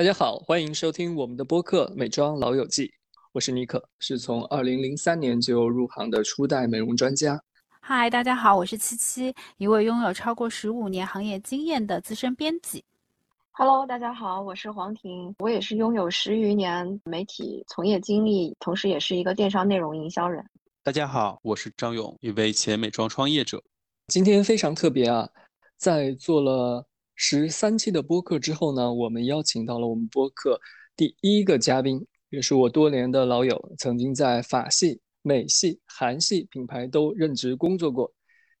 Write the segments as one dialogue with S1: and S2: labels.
S1: 大家好，欢迎收听我们的播客《美妆老友记》，我是妮可，是从二零零三年就入行的初代美容专家。
S2: 嗨，大家好，我是七七，一位拥有超过十五年行业经验的资深编辑。
S3: Hello，大家好，我是黄婷，我也是拥有十余年媒体从业经历，同时也是一个电商内容营销人。
S4: 大家好，我是张勇，一位前美妆创业者。
S1: 今天非常特别啊，在做了十三期的播客之后呢，我们邀请到了我们播客第一个嘉宾，也是我多年的老友，曾经在法系、美系、韩系品牌都任职工作过。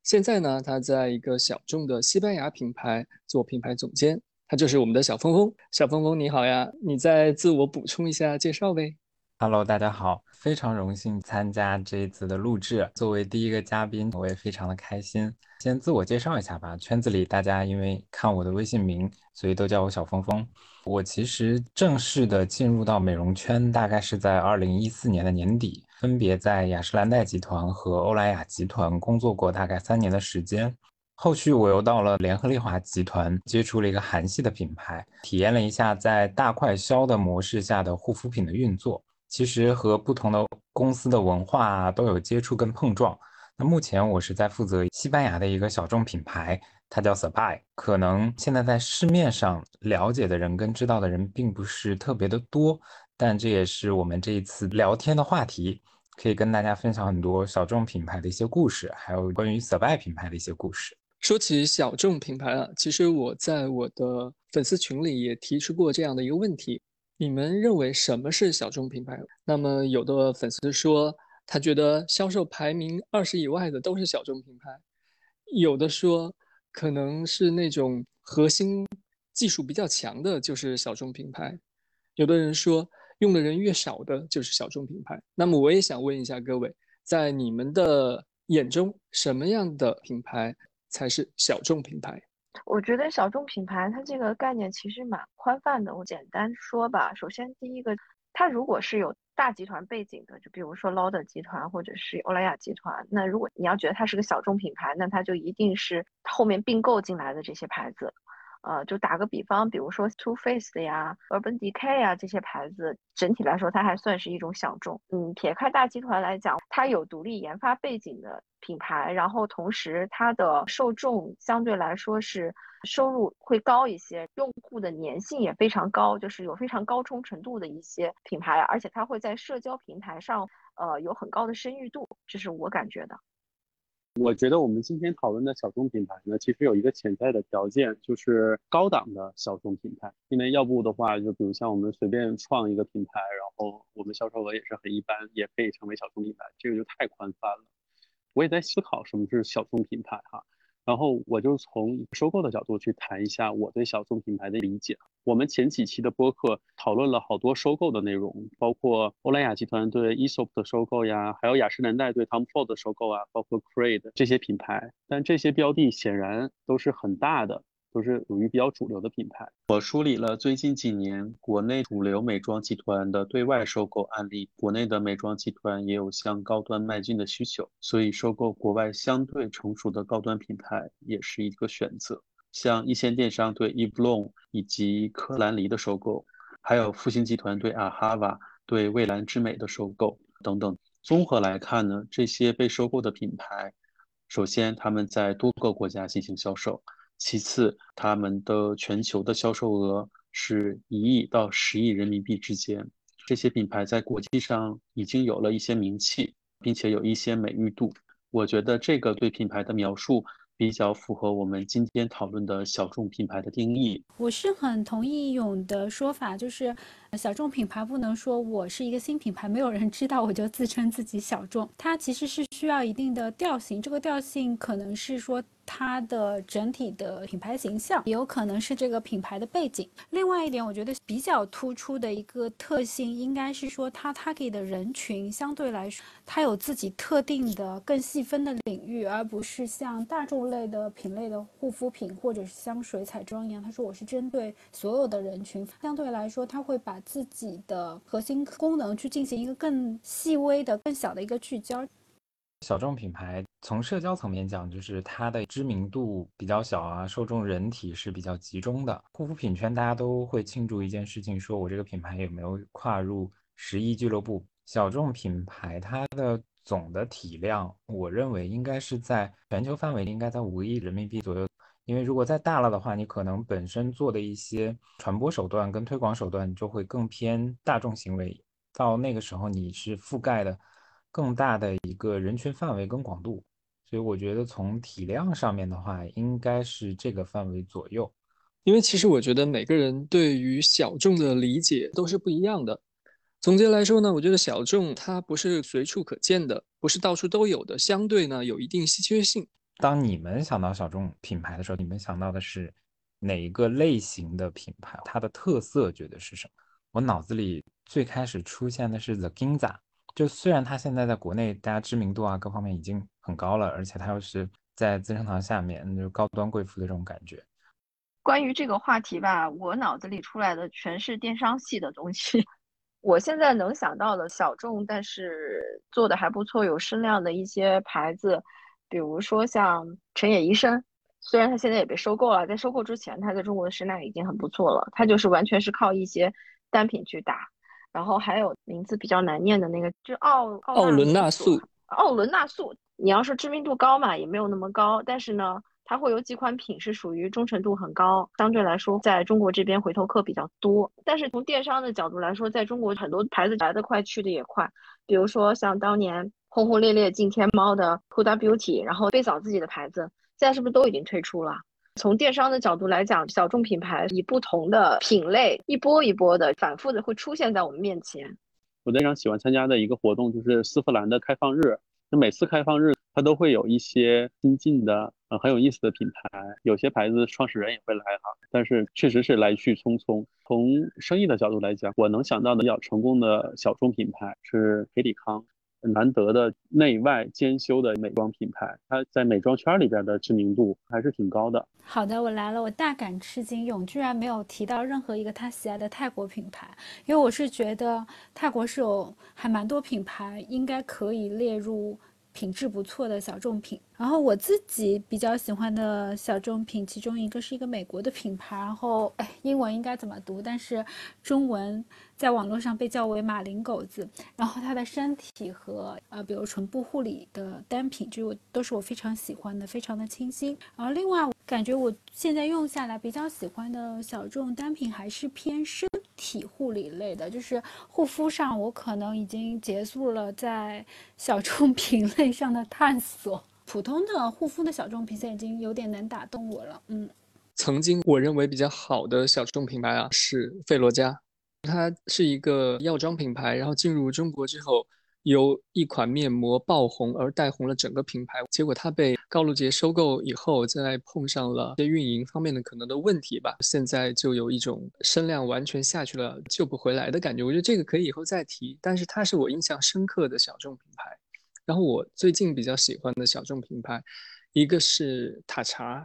S1: 现在呢，他在一个小众的西班牙品牌做品牌总监，他就是我们的小峰峰。小峰峰你好呀，你再自我补充一下介绍呗。
S5: Hello，大家好，非常荣幸参加这一次的录制。作为第一个嘉宾，我也非常的开心。先自我介绍一下吧，圈子里大家因为看我的微信名，所以都叫我小峰峰。我其实正式的进入到美容圈，大概是在二零一四年的年底，分别在雅诗兰黛集团和欧莱雅集团工作过大概三年的时间。后续我又到了联合利华集团，接触了一个韩系的品牌，体验了一下在大快消的模式下的护肤品的运作。其实和不同的公司的文化都有接触跟碰撞。那目前我是在负责西班牙的一个小众品牌，它叫 Sabai。可能现在在市面上了解的人跟知道的人并不是特别的多，但这也是我们这一次聊天的话题，可以跟大家分享很多小众品牌的一些故事，还有关于 Sabai 品牌的一些故事。
S1: 说起小众品牌啊，其实我在我的粉丝群里也提出过这样的一个问题。你们认为什么是小众品牌？那么有的粉丝说，他觉得销售排名二十以外的都是小众品牌；有的说，可能是那种核心技术比较强的，就是小众品牌；有的人说，用的人越少的就是小众品牌。那么我也想问一下各位，在你们的眼中，什么样的品牌才是小众品牌？
S3: 我觉得小众品牌它这个概念其实蛮宽泛的。我简单说吧，首先第一个，它如果是有大集团背景的，就比如说 Lauder 集团或者是欧莱雅集团，那如果你要觉得它是个小众品牌，那它就一定是后面并购进来的这些牌子。呃，就打个比方，比如说 Too Faced 呀、Urban Decay 啊这些牌子，整体来说它还算是一种小众。嗯，撇开大集团来讲，它有独立研发背景的品牌，然后同时它的受众相对来说是收入会高一些，用户的粘性也非常高，就是有非常高忠诚度的一些品牌，而且它会在社交平台上，呃，有很高的声誉度，这是我感觉的。
S4: 我觉得我们今天讨论的小众品牌呢，其实有一个潜在的条件，就是高档的小众品牌。因为要不的话，就比如像我们随便创一个品牌，然后我们销售额也是很一般，也可以成为小众品牌，这个就太宽泛了。我也在思考什么是小众品牌哈。然后我就从收购的角度去谈一下我对小众品牌的理解。我们前几期的播客讨论了好多收购的内容，包括欧莱雅集团对 Esop 的收购呀，还有雅诗兰黛对 Tom Ford 的收购啊，包括 Creed 这些品牌。但这些标的显然都是很大的。都是属于比较主流的品牌。我梳理了最近几年国内主流美妆集团的对外收购案例，国内的美妆集团也有向高端迈进的需求，所以收购国外相对成熟的高端品牌也是一个选择。像一线电商对 Eve Lom 以及科兰黎的收购，还有复星集团对 Ahava、对蔚蓝之美的收购等等。综合来看呢，这些被收购的品牌，首先他们在多个国家进行销售。其次，他们的全球的销售额是一亿到十亿人民币之间。这些品牌在国际上已经有了一些名气，并且有一些美誉度。我觉得这个对品牌的描述比较符合我们今天讨论的小众品牌的定义。
S2: 我是很同意勇的说法，就是小众品牌不能说我是一个新品牌，没有人知道我就自称自己小众。它其实是需要一定的调性，这个调性可能是说。它的整体的品牌形象也有可能是这个品牌的背景。另外一点，我觉得比较突出的一个特性，应该是说它它给的人群相对来说，它有自己特定的更细分的领域，而不是像大众类的品类的护肤品或者是香水、彩妆一样。他说我是针对所有的人群，相对来说，他会把自己的核心功能去进行一个更细微的、更小的一个聚焦。
S5: 小众品牌从社交层面讲，就是它的知名度比较小啊，受众人体是比较集中的。护肤品圈大家都会庆祝一件事情，说我这个品牌有没有跨入十亿俱乐部。小众品牌它的总的体量，我认为应该是在全球范围应该在五亿人民币左右。因为如果再大了的话，你可能本身做的一些传播手段跟推广手段就会更偏大众行为，到那个时候你是覆盖的。更大的一个人群范围跟广度，所以我觉得从体量上面的话，应该是这个范围左右。
S1: 因为其实我觉得每个人对于小众的理解都是不一样的。总结来说呢，我觉得小众它不是随处可见的，不是到处都有的，相对呢有一定稀缺性。
S5: 当你们想到小众品牌的时候，你们想到的是哪一个类型的品牌？它的特色觉得是什么？我脑子里最开始出现的是 The Ginza。就虽然它现在在国内大家知名度啊各方面已经很高了，而且它又是在资生堂下面，就高端贵妇的这种感觉。
S3: 关于这个话题吧，我脑子里出来的全是电商系的东西。我现在能想到的小众，但是做的还不错、有声量的一些牌子，比如说像陈野医生，虽然它现在也被收购了，在收购之前，它在中国的声量已经很不错了。它就是完全是靠一些单品去打。然后还有名字比较难念的那个，就奥
S1: 奥伦纳素，
S3: 奥伦纳素。你要说知名度高嘛，也没有那么高，但是呢，它会有几款品是属于忠诚度很高，相对来说在中国这边回头客比较多。但是从电商的角度来说，在中国很多牌子来得快去的也快，比如说像当年轰轰烈烈进天猫的 Huda Beauty，然后贝嫂自己的牌子，现在是不是都已经退出了？从电商的角度来讲，小众品牌以不同的品类一波一波的反复的会出现在我们面前。
S4: 我非常喜欢参加的一个活动就是丝芙兰的开放日。那每次开放日，它都会有一些新进的、呃很有意思的品牌，有些牌子创始人也会来哈。但是确实是来去匆匆。从生意的角度来讲，我能想到的比较成功的小众品牌是培里康。难得的内外兼修的美妆品牌，它在美妆圈里边的知名度还是挺高的。
S2: 好的，我来了，我大感吃惊，勇居然没有提到任何一个他喜爱的泰国品牌，因为我是觉得泰国是有还蛮多品牌应该可以列入。品质不错的小众品，然后我自己比较喜欢的小众品，其中一个是一个美国的品牌，然后哎，英文应该怎么读？但是中文在网络上被叫为马林狗子。然后它的身体和呃，比如唇部护理的单品，就都是我非常喜欢的，非常的清新。然后另外，感觉我现在用下来比较喜欢的小众单品还是偏身体护理类的，就是护肤上，我可能已经结束了在小众 品类上的探索。普通的护肤的小众品牌已经有点难打动我了。嗯，
S1: 曾经我认为比较好的小众品牌啊是费洛嘉，它是一个药妆品牌，然后进入中国之后。由一款面膜爆红而带红了整个品牌，结果它被高露洁收购以后，再碰上了些运营方面的可能的问题吧，现在就有一种声量完全下去了救不回来的感觉。我觉得这个可以以后再提，但是它是我印象深刻的小众品牌。然后我最近比较喜欢的小众品牌，一个是塔查，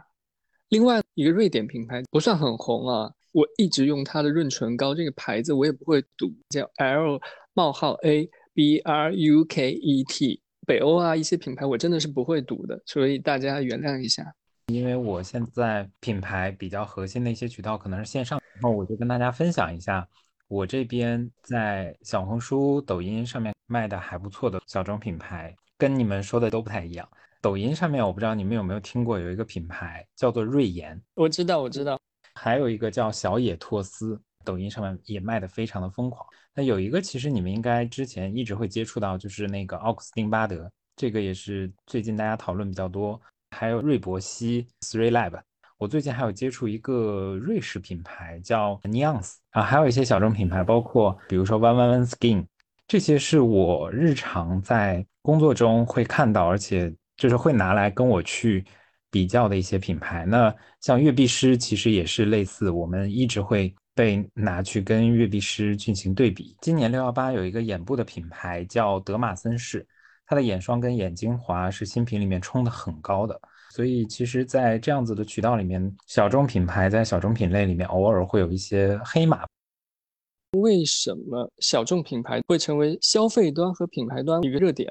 S1: 另外一个瑞典品牌不算很红啊，我一直用它的润唇膏，这个牌子我也不会读，叫 L 冒号 A。B R U K E T，北欧啊一些品牌我真的是不会读的，所以大家原谅一下。
S5: 因为我现在品牌比较核心的一些渠道可能是线上，然后我就跟大家分享一下我这边在小红书、抖音上面卖的还不错的小众品牌，跟你们说的都不太一样。抖音上面我不知道你们有没有听过，有一个品牌叫做瑞妍，
S1: 我知道我知道，
S5: 还有一个叫小野拓司，抖音上面也卖的非常的疯狂。那有一个，其实你们应该之前一直会接触到，就是那个奥克斯丁巴德，这个也是最近大家讨论比较多。还有瑞博西 Three Lab，我最近还有接触一个瑞士品牌叫 Nuance 啊，还有一些小众品牌，包括比如说 One One One Skin，这些是我日常在工作中会看到，而且就是会拿来跟我去比较的一些品牌。那像悦碧诗其实也是类似，我们一直会。被拿去跟悦碧诗进行对比。今年六幺八有一个眼部的品牌叫德玛森氏，它的眼霜跟眼精华是新品里面冲的很高的。所以其实，在这样子的渠道里面，小众品牌在小众品类里面偶尔会有一些黑马。
S1: 为什么小众品牌会成为消费端和品牌端一个热点？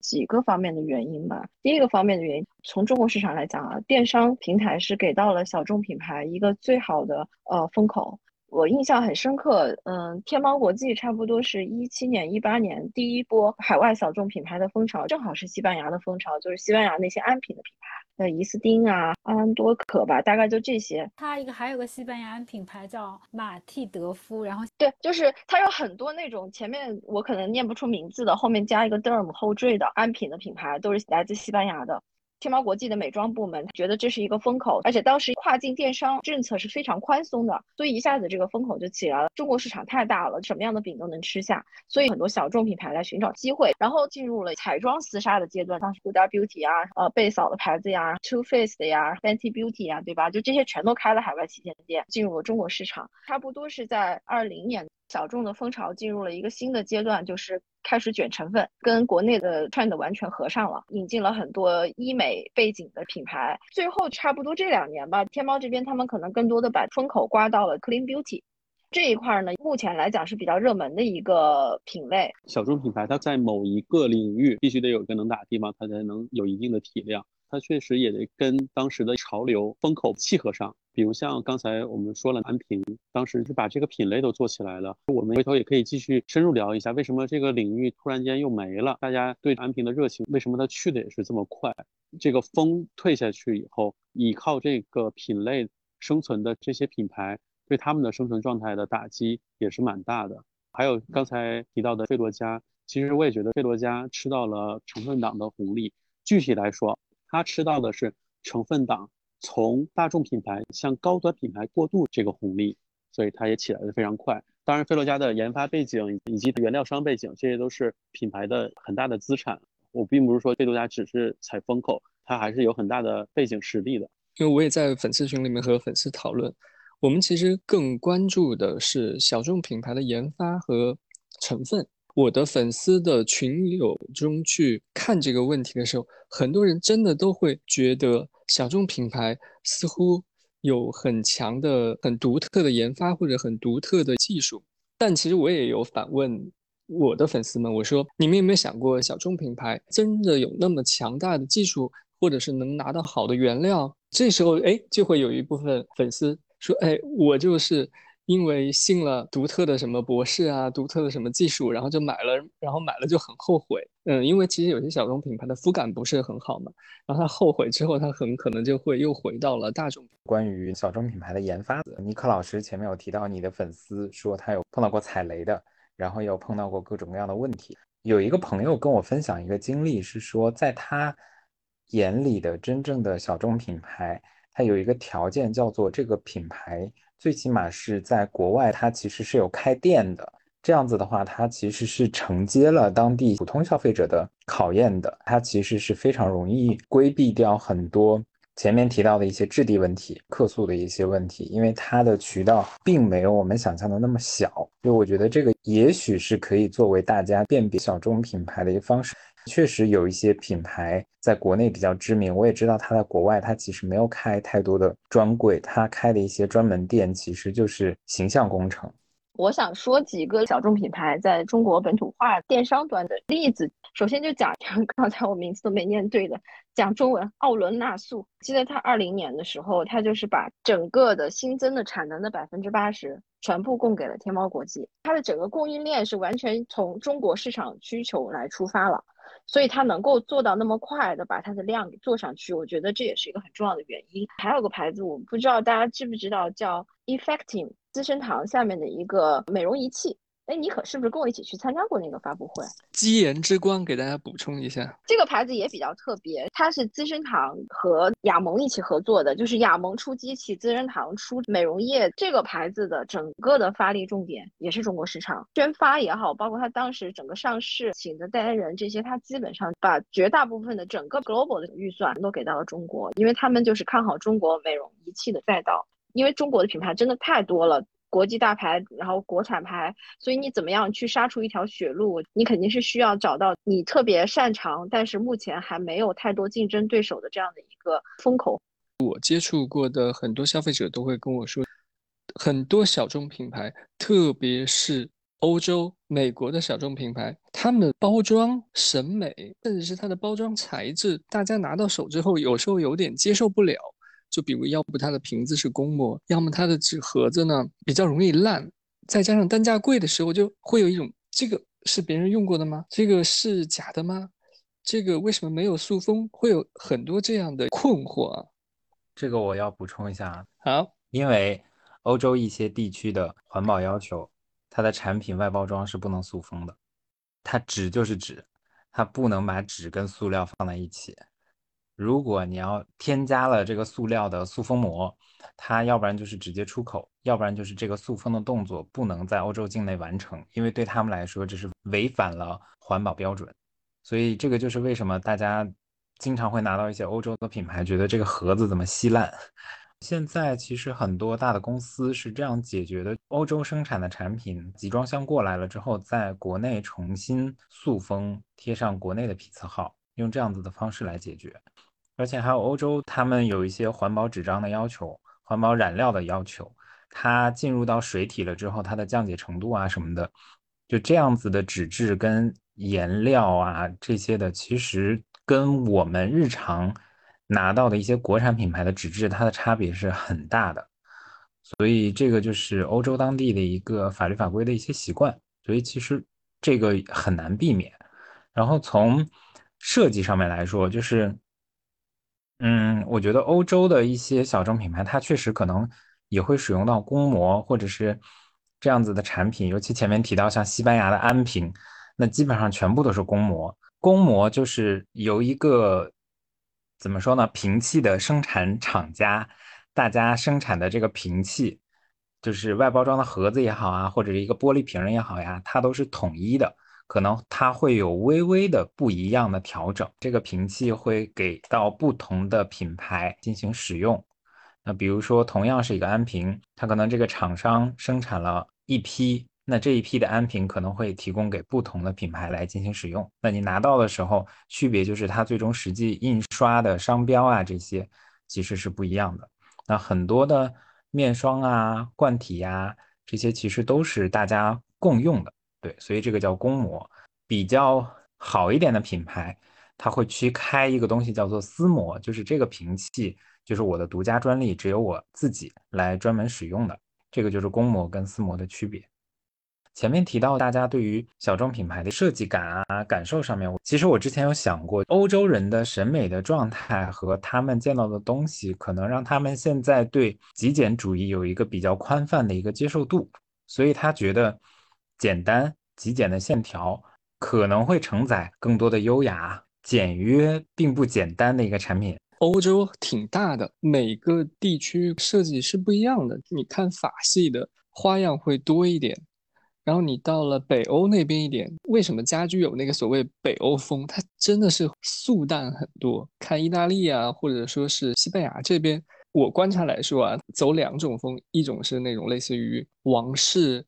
S3: 几个方面的原因吧。第一个方面的原因，从中国市场来讲啊，电商平台是给到了小众品牌一个最好的呃风口。我印象很深刻，嗯，天猫国际差不多是一七年、一八年第一波海外小众品牌的风潮，正好是西班牙的风潮，就是西班牙那些安品的品牌，那伊斯丁啊、安多可吧，大概就这些。
S2: 它一个还有个西班牙品牌叫马蒂德夫，然后
S3: 对，就是它有很多那种前面我可能念不出名字的，后面加一个 derm 后缀的安品的品牌，都是来自西班牙的。天猫国际的美妆部门觉得这是一个风口，而且当时跨境电商政策是非常宽松的，所以一下子这个风口就起来了。中国市场太大了，什么样的饼都能吃下，所以很多小众品牌来寻找机会，然后进入了彩妆厮杀的阶段，像是 Good Beauty 啊，呃贝嫂的牌子呀，Too Faced 呀，Fenty Beauty 呀，对吧？就这些全都开了海外旗舰店，进入了中国市场。差不多是在二零年。小众的风潮进入了一个新的阶段，就是开始卷成分，跟国内的 trend 完全合上了，引进了很多医美背景的品牌。最后差不多这两年吧，天猫这边他们可能更多的把风口刮到了 clean beauty 这一块呢，目前来讲是比较热门的一个品类。
S4: 小众品牌它在某一个领域必须得有一个能打的地方，它才能有一定的体量。它确实也得跟当时的潮流风口契合上，比如像刚才我们说了安瓶，当时是把这个品类都做起来了。我们回头也可以继续深入聊一下，为什么这个领域突然间又没了？大家对安瓶的热情，为什么它去的也是这么快？这个风退下去以后，依靠这个品类生存的这些品牌，对他们的生存状态的打击也是蛮大的。还有刚才提到的费洛嘉，其实我也觉得费洛嘉吃到了成分党的红利。具体来说，他吃到的是成分党从大众品牌向高端品牌过渡这个红利，所以它也起来的非常快。当然，菲洛嘉的研发背景以及原料商背景，这些都是品牌的很大的资产。我并不是说菲洛嘉只是踩风口，它还是有很大的背景实力的。
S1: 因为我也在粉丝群里面和粉丝讨论，我们其实更关注的是小众品牌的研发和成分。我的粉丝的群友中去看这个问题的时候，很多人真的都会觉得小众品牌似乎有很强的、很独特的研发或者很独特的技术。但其实我也有反问我的粉丝们，我说：你们有没有想过，小众品牌真的有那么强大的技术，或者是能拿到好的原料？这时候，哎，就会有一部分粉丝说：哎，我就是。因为信了独特的什么博士啊，独特的什么技术，然后就买了，然后买了就很后悔。嗯，因为其实有些小众品牌的肤感不是很好嘛，然后他后悔之后，他很可能就会又回到了大众。
S5: 关于小众品牌的研发，尼克老师前面有提到你的粉丝说他有碰到过踩雷的，然后有碰到过各种各样的问题。有一个朋友跟我分享一个经历，是说在他眼里的真正的小众品牌，它有一个条件叫做这个品牌。最起码是在国外，它其实是有开店的。这样子的话，它其实是承接了当地普通消费者的考验的。它其实是非常容易规避掉很多前面提到的一些质地问题、客诉的一些问题，因为它的渠道并没有我们想象的那么小。就我觉得这个也许是可以作为大家辨别小众品牌的一个方式。确实有一些品牌在国内比较知名，我也知道它在国外，它其实没有开太多的专柜，它开的一些专门店其实就是形象工程。
S3: 我想说几个小众品牌在中国本土化电商端的例子。首先就讲，刚才我名字都没念对的，讲中文，奥伦纳素。记得他二零年的时候，他就是把整个的新增的产能的百分之八十全部供给了天猫国际，它的整个供应链是完全从中国市场需求来出发了。所以它能够做到那么快的把它的量给做上去，我觉得这也是一个很重要的原因。还有个牌子，我不知道大家知不知道，叫 Effective 资生堂下面的一个美容仪器。哎，你可是不是跟我一起去参加过那个发布会？
S1: 基颜之光给大家补充一下，
S3: 这个牌子也比较特别，它是资生堂和雅萌一起合作的，就是雅萌出机器，资生堂出美容液。这个牌子的整个的发力重点也是中国市场，宣发也好，包括它当时整个上市请的代言人这些，它基本上把绝大部分的整个 global 的预算都给到了中国，因为他们就是看好中国美容仪器的赛道，因为中国的品牌真的太多了。国际大牌，然后国产牌，所以你怎么样去杀出一条血路？你肯定是需要找到你特别擅长，但是目前还没有太多竞争对手的这样的一个风口。
S1: 我接触过的很多消费者都会跟我说，很多小众品牌，特别是欧洲、美国的小众品牌，他们的包装审美，甚至是它的包装材质，大家拿到手之后，有时候有点接受不了。就比如，要不它的瓶子是公模，要么它的纸盒子呢比较容易烂，再加上单价贵的时候，就会有一种这个是别人用过的吗？这个是假的吗？这个为什么没有塑封？会有很多这样的困惑啊。
S5: 这个我要补充一下，
S1: 好，
S5: 因为欧洲一些地区的环保要求。它的产品外包装是不能塑封的，它纸就是纸，它不能把纸跟塑料放在一起。如果你要添加了这个塑料的塑封膜，它要不然就是直接出口，要不然就是这个塑封的动作不能在欧洲境内完成，因为对他们来说这是违反了环保标准。所以这个就是为什么大家经常会拿到一些欧洲的品牌，觉得这个盒子怎么稀烂。现在其实很多大的公司是这样解决的：欧洲生产的产品集装箱过来了之后，在国内重新塑封，贴上国内的批次号，用这样子的方式来解决。而且还有欧洲，他们有一些环保纸张的要求、环保染料的要求，它进入到水体了之后，它的降解程度啊什么的，就这样子的纸质跟颜料啊这些的，其实跟我们日常。拿到的一些国产品牌的纸质，它的差别是很大的，所以这个就是欧洲当地的一个法律法规的一些习惯，所以其实这个很难避免。然后从设计上面来说，就是，嗯，我觉得欧洲的一些小众品牌，它确实可能也会使用到公模或者是这样子的产品，尤其前面提到像西班牙的安瓶，那基本上全部都是公模。公模就是由一个怎么说呢？瓶器的生产厂家，大家生产的这个瓶器，就是外包装的盒子也好啊，或者是一个玻璃瓶也好呀，它都是统一的。可能它会有微微的不一样的调整。这个瓶器会给到不同的品牌进行使用。那比如说，同样是一个安瓶，它可能这个厂商生产了一批。那这一批的安瓶可能会提供给不同的品牌来进行使用。那你拿到的时候，区别就是它最终实际印刷的商标啊，这些其实是不一样的。那很多的面霜啊、罐体呀，这些其实都是大家共用的。对，所以这个叫公模。比较好一点的品牌，它会去开一个东西叫做私模，就是这个瓶器就是我的独家专利，只有我自己来专门使用的。这个就是公模跟私模的区别。前面提到大家对于小众品牌的设计感啊感受上面，其实我之前有想过，欧洲人的审美的状态和他们见到的东西，可能让他们现在对极简主义有一个比较宽泛的一个接受度，所以他觉得简单极简的线条可能会承载更多的优雅，简约并不简单的一个产品。
S1: 欧洲挺大的，每个地区设计是不一样的，你看法系的花样会多一点。然后你到了北欧那边一点，为什么家居有那个所谓北欧风？它真的是素淡很多。看意大利啊，或者说是西班牙这边，我观察来说啊，走两种风，一种是那种类似于王室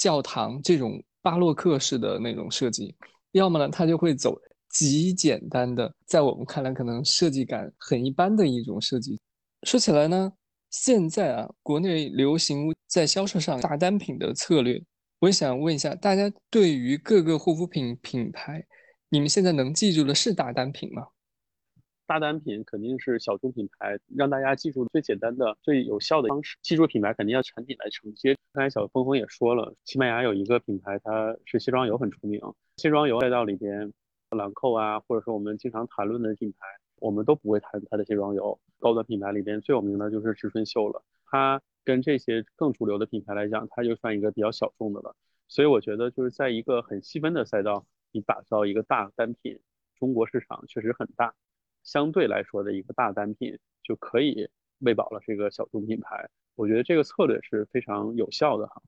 S1: 教堂这种巴洛克式的那种设计，要么呢，它就会走极简单的，在我们看来可能设计感很一般的一种设计。说起来呢，现在啊，国内流行在销售上大单品的策略。我想问一下大家，对于各个护肤品品牌，你们现在能记住的是大单品吗？
S4: 大单品肯定是小众品牌，让大家记住最简单的、最有效的方式。记住品牌肯定要产品来承接。刚才小峰峰也说了，西班牙有一个品牌，它是卸妆油很出名。卸妆油赛道里边，兰蔻啊，或者说我们经常谈论的品牌，我们都不会谈它的卸妆油。高端品牌里边最有名的就是植村秀了，它。跟这些更主流的品牌来讲，它就算一个比较小众的了。所以我觉得就是在一个很细分的赛道，你打造一个大单品，中国市场确实很大，相对来说的一个大单品就可以喂饱了这个小众品牌。我觉得这个策略是非常有效的哈。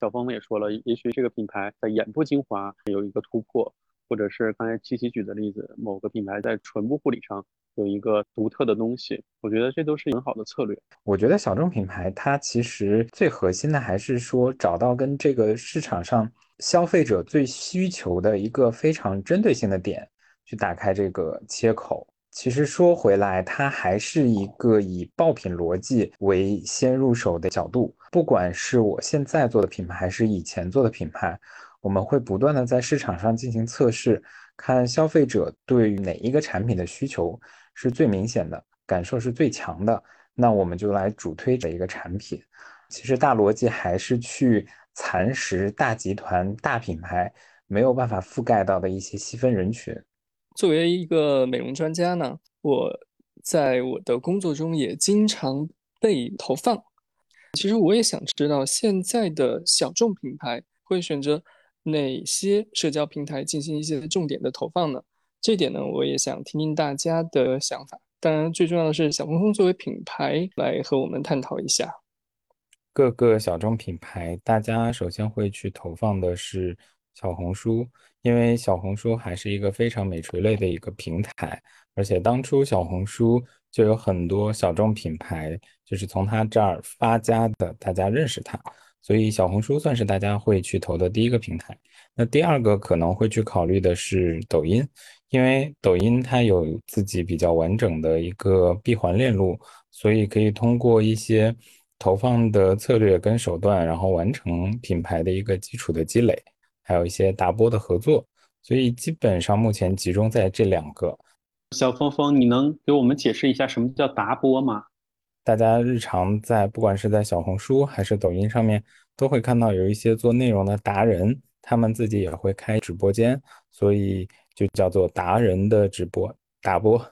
S4: 小峰也说了，也许这个品牌在眼部精华有一个突破，或者是刚才七七举的例子，某个品牌在唇部护理上。有一个独特的东西，我觉得这都是很好的策略。
S5: 我觉得小众品牌它其实最核心的还是说找到跟这个市场上消费者最需求的一个非常针对性的点，去打开这个切口。其实说回来，它还是一个以爆品逻辑为先入手的角度。不管是我现在做的品牌，还是以前做的品牌，我们会不断的在市场上进行测试，看消费者对于哪一个产品的需求是最明显的，感受是最强的，那我们就来主推这一个产品。其实大逻辑还是去蚕食大集团、大品牌没有办法覆盖到的一些细分人群。
S1: 作为一个美容专家呢，我在我的工作中也经常被投放。其实我也想知道，现在的小众品牌会选择哪些社交平台进行一些重点的投放呢？这点呢，我也想听听大家的想法。当然，最重要的是小红书作为品牌来和我们探讨一下。
S5: 各个小众品牌，大家首先会去投放的是小红书。因为小红书还是一个非常美垂类的一个平台，而且当初小红书就有很多小众品牌，就是从它这儿发家的，大家认识它，所以小红书算是大家会去投的第一个平台。那第二个可能会去考虑的是抖音，因为抖音它有自己比较完整的一个闭环链路，所以可以通过一些投放的策略跟手段，然后完成品牌的一个基础的积累。还有一些达播的合作，所以基本上目前集中在这两个。
S4: 小峰峰，你能给我们解释一下什么叫达播吗？
S5: 大家日常在不管是在小红书还是抖音上面，都会看到有一些做内容的达人，他们自己也会开直播间，所以就叫做达人的直播达播。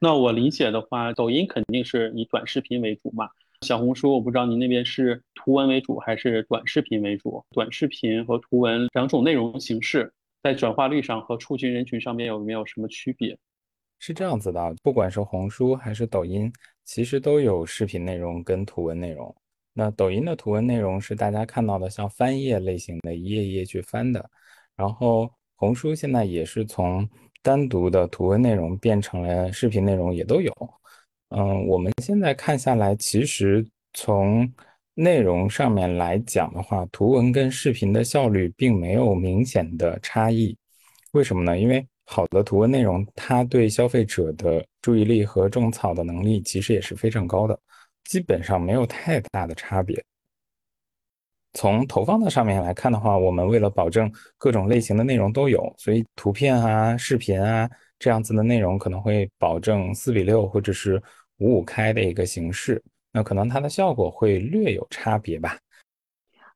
S4: 那我理解的话，抖音肯定是以短视频为主嘛。小红书，我不知道您那边是图文为主还是短视频为主？短视频和图文两种内容形式，在转化率上和触及人群上面有没有什么区别？
S5: 是这样子的，不管是红书还是抖音，其实都有视频内容跟图文内容。那抖音的图文内容是大家看到的像翻页类型的，一页一页去翻的。然后红书现在也是从单独的图文内容变成了视频内容，也都有。嗯，我们现在看下来，其实从内容上面来讲的话，图文跟视频的效率并没有明显的差异。为什么呢？因为好的图文内容，它对消费者的注意力和种草的能力其实也是非常高的，基本上没有太大的差别。从投放的上面来看的话，我们为了保证各种类型的内容都有，所以图片啊、视频啊这样子的内容可能会保证四比六或者是。五五开的一个形式，那可能它的效果会略有差别吧。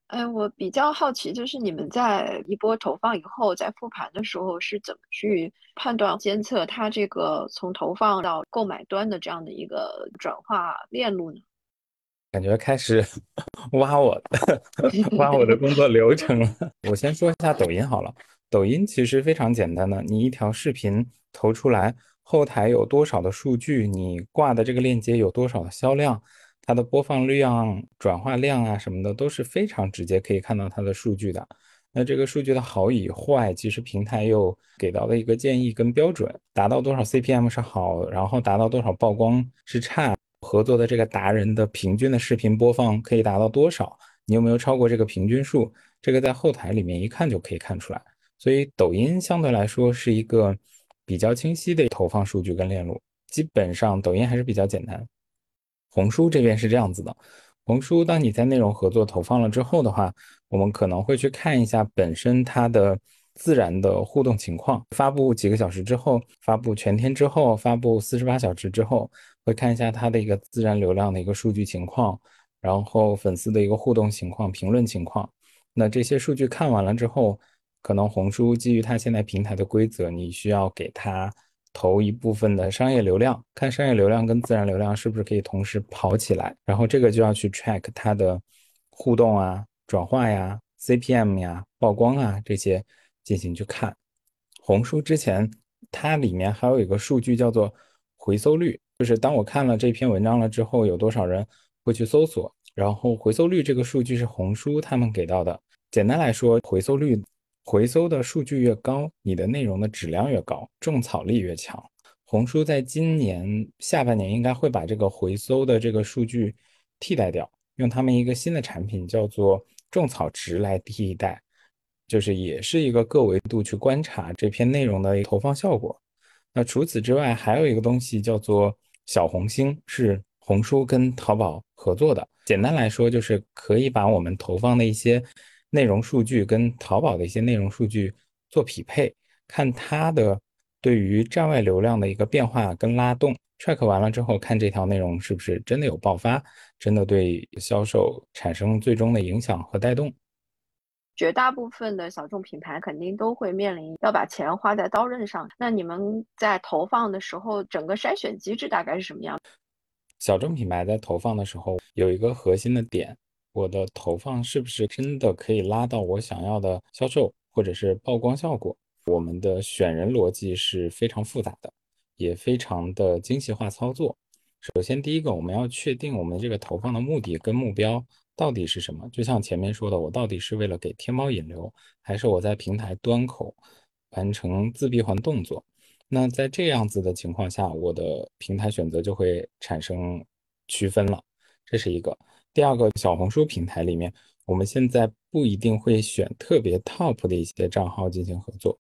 S3: 哎，我比较好奇，就是你们在一波投放以后，在复盘的时候是怎么去判断、监测它这个从投放到购买端的这样的一个转化链路呢？
S5: 感觉开始 挖我的 挖我的工作流程了。我先说一下抖音好了，抖音其实非常简单的，你一条视频投出来。后台有多少的数据？你挂的这个链接有多少的销量？它的播放量、转化量啊什么的都是非常直接可以看到它的数据的。那这个数据的好与坏，其实平台又给到的一个建议跟标准，达到多少 CPM 是好，然后达到多少曝光是差，合作的这个达人的平均的视频播放可以达到多少？你有没有超过这个平均数？这个在后台里面一看就可以看出来。所以抖音相对来说是一个。比较清晰的投放数据跟链路，基本上抖音还是比较简单。红书这边是这样子的，红书当你在内容合作投放了之后的话，我们可能会去看一下本身它的自然的互动情况。发布几个小时之后，发布全天之后，发布四十八小时之后，会看一下它的一个自然流量的一个数据情况，然后粉丝的一个互动情况、评论情况。那这些数据看完了之后。可能红书基于它现在平台的规则，你需要给它投一部分的商业流量，看商业流量跟自然流量是不是可以同时跑起来，然后这个就要去 track 它的互动啊、转化呀、CPM 呀、曝光啊这些进行去看。红书之前它里面还有一个数据叫做回搜率，就是当我看了这篇文章了之后，有多少人会去搜索，然后回搜率这个数据是红书他们给到的。简单来说，回搜率。回收的数据越高，你的内容的质量越高，种草力越强。红书在今年下半年应该会把这个回收的这个数据替代掉，用他们一个新的产品叫做种草值来替代，就是也是一个个维度去观察这篇内容的投放效果。那除此之外，还有一个东西叫做小红星，是红书跟淘宝合作的。简单来说，就是可以把我们投放的一些内容数据跟淘宝的一些内容数据做匹配，看它的对于站外流量的一个变化跟拉动。track 完了之后，看这条内容是不是真的有爆发，真的对销售产生最终的影响和带动。
S3: 绝大部分的小众品牌肯定都会面临要把钱花在刀刃上。那你们在投放的时候，整个筛选机制大概是什么样？
S5: 小众品牌在投放的时候有一个核心的点，我的投放是不是真的可以拉到我想要的销售或者是曝光效果？我们的选人逻辑是非常复杂的，也非常的精细化操作。首先，第一个我们要确定我们这个投放的目的跟目标。到底是什么？就像前面说的，我到底是为了给天猫引流，还是我在平台端口完成自闭环动作？那在这样子的情况下，我的平台选择就会产生区分了。这是一个。第二个，小红书平台里面，我们现在不一定会选特别 top 的一些账号进行合作，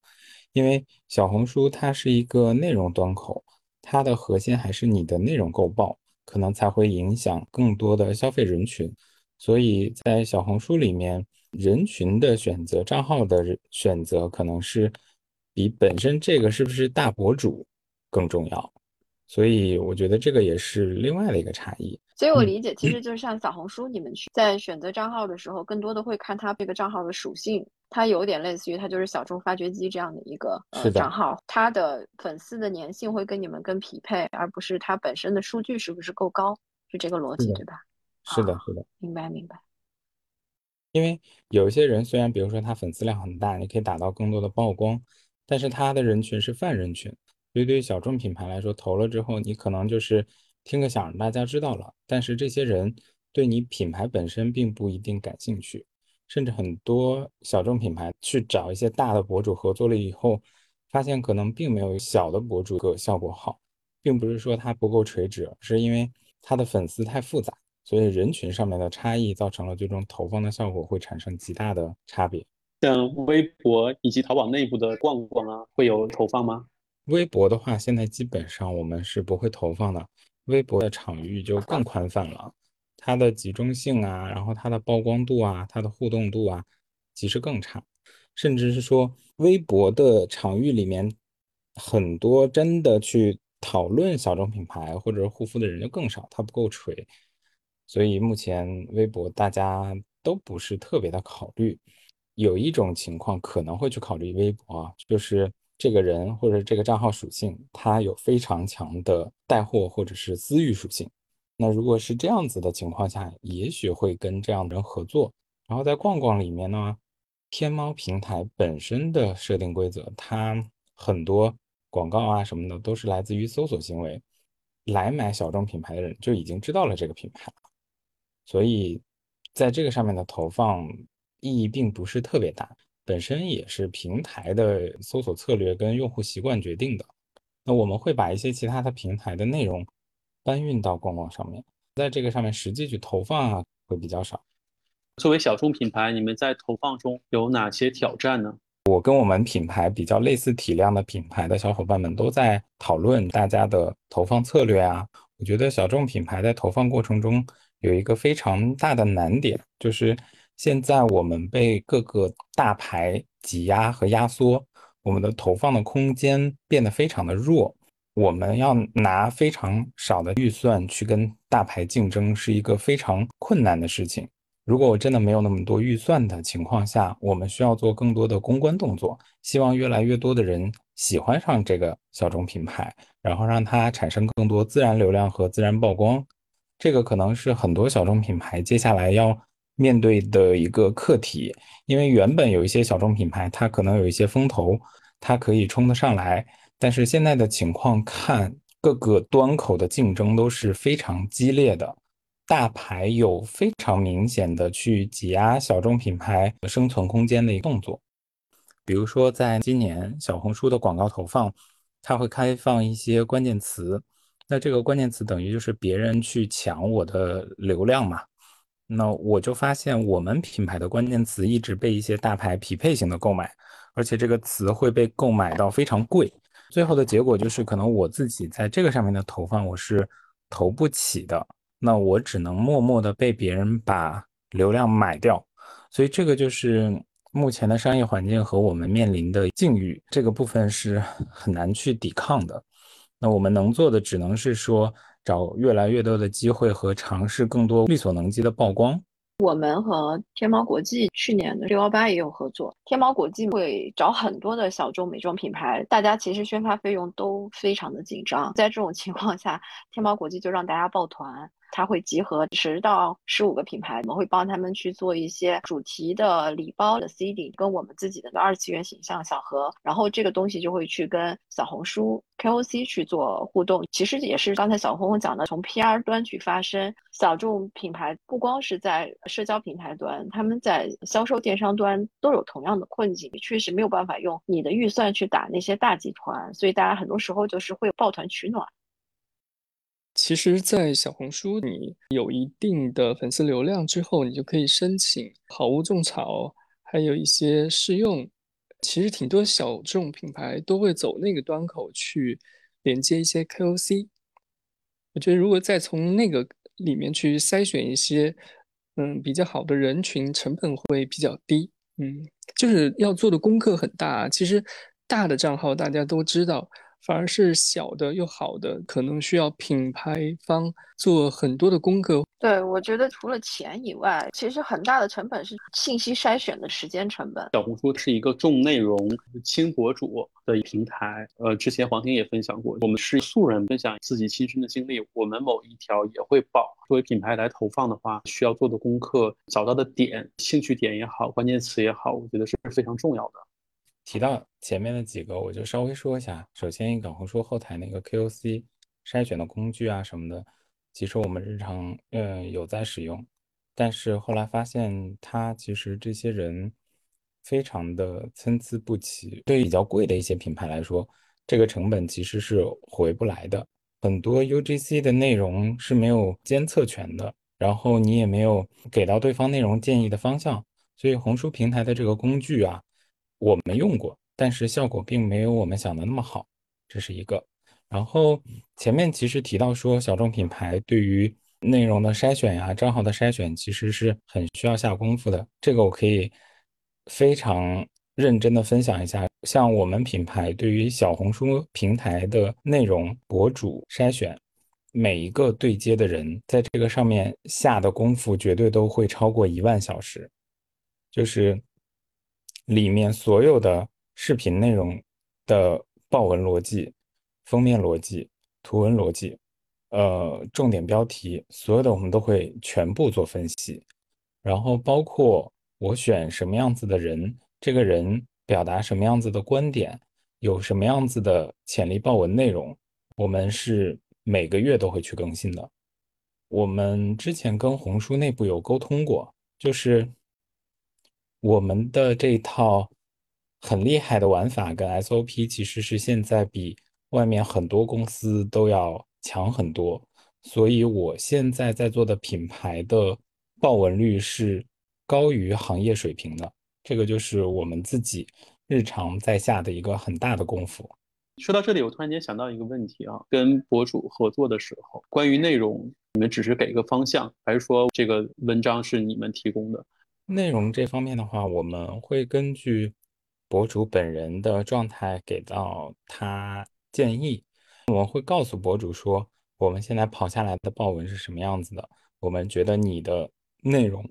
S5: 因为小红书它是一个内容端口，它的核心还是你的内容够爆，可能才会影响更多的消费人群。所以在小红书里面，人群的选择、账号的选择，可能是比本身这个是不是大博主更重要。所以我觉得这个也是另外的一个差异。
S3: 所以我理解，其实就是像小红书，你们去在选择账号的时候，更多的会看它这个账号的属性，它有点类似于它就是小众发掘机这样的一个呃账号，它的粉丝的粘性会跟你们更匹配，而不是它本身的数据是不是够高，是这个逻辑对吧？
S5: 是的，是的，
S3: 明白明白。
S5: 因为有一些人，虽然比如说他粉丝量很大，你可以打到更多的曝光，但是他的人群是泛人群，所以对于小众品牌来说，投了之后，你可能就是听个响，大家知道了，但是这些人对你品牌本身并不一定感兴趣，甚至很多小众品牌去找一些大的博主合作了以后，发现可能并没有小的博主个效果好，并不是说它不够垂直，是因为他的粉丝太复杂。所以人群上面的差异造成了最终投放的效果会产生极大的差别。
S4: 像微博以及淘宝内部的逛逛啊，会有投放吗？
S5: 微博的话，现在基本上我们是不会投放的。微博的场域就更宽泛了，它的集中性啊，然后它的曝光度啊，它的互动度啊，其实更差。甚至是说，微博的场域里面，很多真的去讨论小众品牌或者护肤的人就更少，它不够垂。所以目前微博大家都不是特别的考虑，有一种情况可能会去考虑微博啊，就是这个人或者这个账号属性，它有非常强的带货或者是私域属性。那如果是这样子的情况下，也许会跟这样的人合作。然后在逛逛里面呢，天猫平台本身的设定规则，它很多广告啊什么的都是来自于搜索行为，来买小众品牌的人就已经知道了这个品牌。所以，在这个上面的投放意义并不是特别大，本身也是平台的搜索策略跟用户习惯决定的。那我们会把一些其他的平台的内容搬运到官网上面，在这个上面实际去投放啊，会比较少。
S4: 作为小众品牌，你们在投放中有哪些挑战呢？
S5: 我跟我们品牌比较类似体量的品牌的小伙伴们都在讨论大家的投放策略啊。我觉得小众品牌在投放过程中。有一个非常大的难点，就是现在我们被各个大牌挤压和压缩，我们的投放的空间变得非常的弱。我们要拿非常少的预算去跟大牌竞争，是一个非常困难的事情。如果我真的没有那么多预算的情况下，我们需要做更多的公关动作，希望越来越多的人喜欢上这个小众品牌，然后让它产生更多自然流量和自然曝光。这个可能是很多小众品牌接下来要面对的一个课题，因为原本有一些小众品牌，它可能有一些风投，它可以冲得上来，但是现在的情况看，各个端口的竞争都是非常激烈的，大牌有非常明显的去挤压小众品牌生存空间的一个动作，比如说在今年小红书的广告投放，它会开放一些关键词。那这个关键词等于就是别人去抢我的流量嘛？那我就发现我们品牌的关键词一直被一些大牌匹配型的购买，而且这个词会被购买到非常贵。最后的结果就是，可能我自己在这个上面的投放我是投不起的，那我只能默默的被别人把流量买掉。所以这个就是目前的商业环境和我们面临的境遇，这个部分是很难去抵抗的。那我们能做的只能是说，找越来越多的机会和尝试更多力所能及的曝光。
S3: 我们和天猫国际去年的六幺八也有合作，天猫国际会找很多的小众美妆品牌，大家其实宣发费用都非常的紧张，在这种情况下，天猫国际就让大家抱团。它会集合十到十五个品牌，我们会帮他们去做一些主题的礼包的 CD，跟我们自己的二次元形象小盒，然后这个东西就会去跟小红书 KOC 去做互动。其实也是刚才小红红讲的，从 PR 端去发声，小众品牌不光是在社交平台端，他们在销售电商端都有同样的困境，确实没有办法用你的预算去打那些大集团，所以大家很多时候就是会抱团取暖。
S1: 其实，在小红书，你有一定的粉丝流量之后，你就可以申请好物种草，还有一些试用。其实挺多小众品牌都会走那个端口去连接一些 KOC。我觉得，如果再从那个里面去筛选一些，嗯，比较好的人群，成本会比较低。嗯，就是要做的功课很大。其实，大的账号大家都知道。反而是小的又好的，可能需要品牌方做很多的功课。
S3: 对，我觉得除了钱以外，其实很大的成本是信息筛选的时间成本。
S4: 小红书是一个重内容轻博主的平台。呃，之前黄婷也分享过，我们是素人分享自己亲身的经历，我们某一条也会爆。作为品牌来投放的话，需要做的功课、找到的点、兴趣点也好，关键词也好，我觉得是非常重要的。
S5: 提到前面的几个，我就稍微说一下。首先，小红书后台那个 KOC 筛选的工具啊什么的，其实我们日常嗯有在使用，但是后来发现它其实这些人非常的参差不齐。对比较贵的一些品牌来说，这个成本其实是回不来的。很多 UGC 的内容是没有监测权的，然后你也没有给到对方内容建议的方向，所以红书平台的这个工具啊。我们用过，但是效果并没有我们想的那么好，这是一个。然后前面其实提到说，小众品牌对于内容的筛选呀、账号的筛选，其实是很需要下功夫的。这个我可以非常认真的分享一下。像我们品牌对于小红书平台的内容博主筛选，每一个对接的人在这个上面下的功夫，绝对都会超过一万小时，就是。里面所有的视频内容的报文逻辑、封面逻辑、图文逻辑，呃，重点标题，所有的我们都会全部做分析，然后包括我选什么样子的人，这个人表达什么样子的观点，有什么样子的潜力报文内容，我们是每个月都会去更新的。我们之前跟红书内部有沟通过，就是。我们的这套很厉害的玩法跟 SOP，其实是现在比外面很多公司都要强很多。所以我现在在做的品牌的报文率是高于行业水平的。这个就是我们自己日常在下的一个很大的功夫。
S4: 说到这里，我突然间想到一个问题啊，跟博主合作的时候，关于内容，你们只是给一个方向，还是说这个文章是你们提供的？
S5: 内容这方面的话，我们会根据博主本人的状态给到他建议。我们会告诉博主说，我们现在跑下来的报文是什么样子的，我们觉得你的内容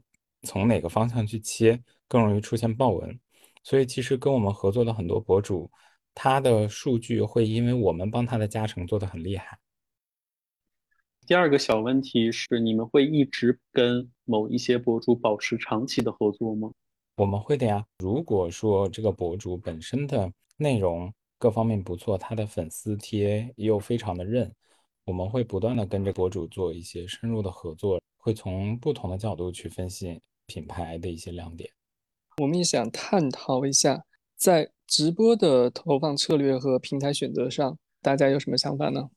S5: 从哪个方向去切更容易出现报文。所以，其实跟我们合作的很多博主，他的数据会因为我们帮他的加成做得很厉害。
S4: 第二个小问题是，你们会一直跟某一些博主保持长期的合作吗？
S5: 我们会的呀。如果说这个博主本身的内容各方面不错，他的粉丝贴又非常的认，我们会不断的跟着博主做一些深入的合作，会从不同的角度去分析品牌的一些亮点。
S1: 我们也想探讨一下，在直播的投放策略和平台选择上，大家有什么想法呢？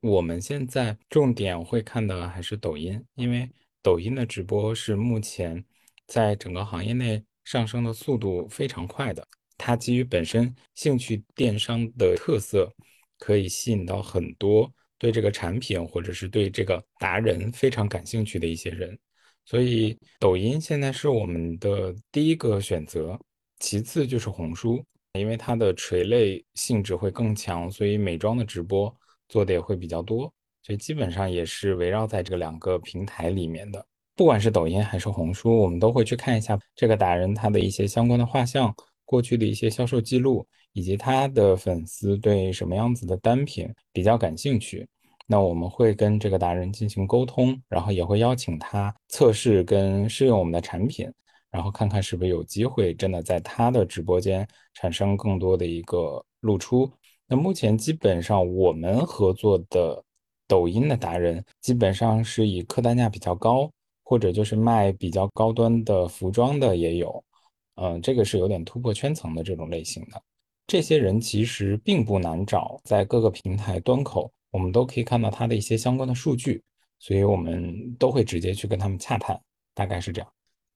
S5: 我们现在重点会看的还是抖音，因为抖音的直播是目前在整个行业内上升的速度非常快的。它基于本身兴趣电商的特色，可以吸引到很多对这个产品或者是对这个达人非常感兴趣的一些人。所以抖音现在是我们的第一个选择，其次就是红书，因为它的垂类性质会更强，所以美妆的直播做的也会比较多。所以基本上也是围绕在这两个平台里面的。不管是抖音还是红书，我们都会去看一下这个达人他的一些相关的画像，过去的一些销售记录，以及他的粉丝对什么样子的单品比较感兴趣。那我们会跟这个达人进行沟通，然后也会邀请他测试跟试用我们的产品，然后看看是不是有机会真的在他的直播间产生更多的一个露出。那目前基本上我们合作的抖音的达人，基本上是以客单价比较高。或者就是卖比较高端的服装的也有，嗯，这个是有点突破圈层的这种类型的。这些人其实并不难找，在各个平台端口，我们都可以看到他的一些相关的数据，所以我们都会直接去跟他们洽谈，大概是这样。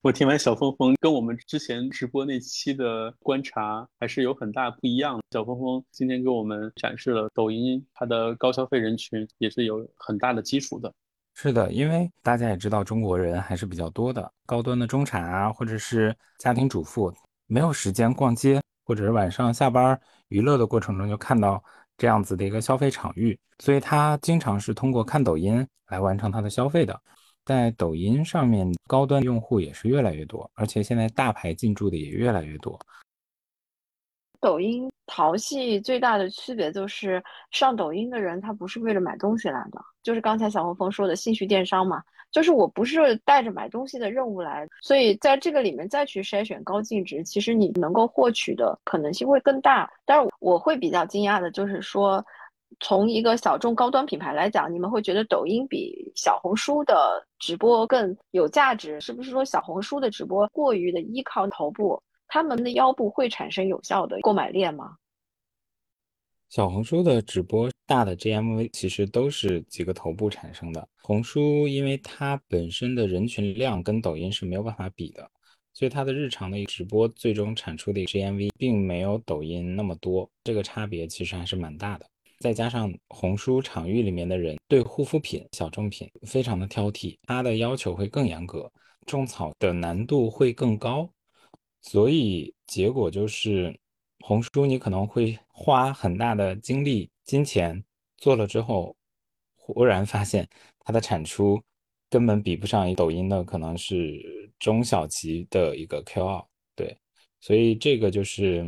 S4: 我听完小峰峰跟我们之前直播那期的观察还是有很大不一样。小峰峰今天给我们展示了抖音它的高消费人群也是有很大的基础的。
S5: 是的，因为大家也知道，中国人还是比较多的，高端的中产啊，或者是家庭主妇，没有时间逛街，或者是晚上下班娱乐的过程中就看到这样子的一个消费场域，所以他经常是通过看抖音来完成他的消费的。在抖音上面，高端用户也是越来越多，而且现在大牌进驻的也越来越多。
S3: 抖音淘系最大的区别就是上抖音的人他不是为了买东西来的，就是刚才小红枫说的兴趣电商嘛，就是我不是带着买东西的任务来，所以在这个里面再去筛选高净值，其实你能够获取的可能性会更大。但是我会比较惊讶的就是说，从一个小众高端品牌来讲，你们会觉得抖音比小红书的直播更有价值，是不是说小红书的直播过于的依靠头部？他们的腰部会产生有效的购买链吗？
S5: 小红书的直播大的 GMV 其实都是几个头部产生的。红书因为它本身的人群量跟抖音是没有办法比的，所以它的日常的直播最终产出的 GMV 并没有抖音那么多。这个差别其实还是蛮大的。再加上红书场域里面的人对护肤品、小众品非常的挑剔，它的要求会更严格，种草的难度会更高。所以结果就是，红书你可能会花很大的精力、金钱做了之后，忽然发现它的产出根本比不上抖音的，可能是中小级的一个 KOL。对，所以这个就是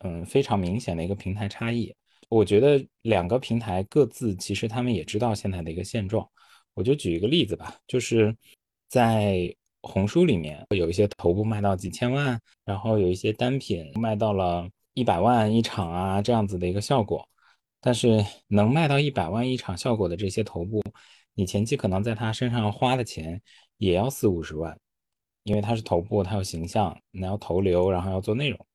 S5: 嗯非常明显的一个平台差异。我觉得两个平台各自其实他们也知道现在的一个现状。我就举一个例子吧，就是在。红书里面有一些头部卖到几千万，然后有一些单品卖到了一百万一场啊，这样子的一个效果。但是能卖到一百万一场效果的这些头部，你前期可能在他身上花的钱也要四五十万，因为他是头部，他有形象，你要投流，然后要做内容。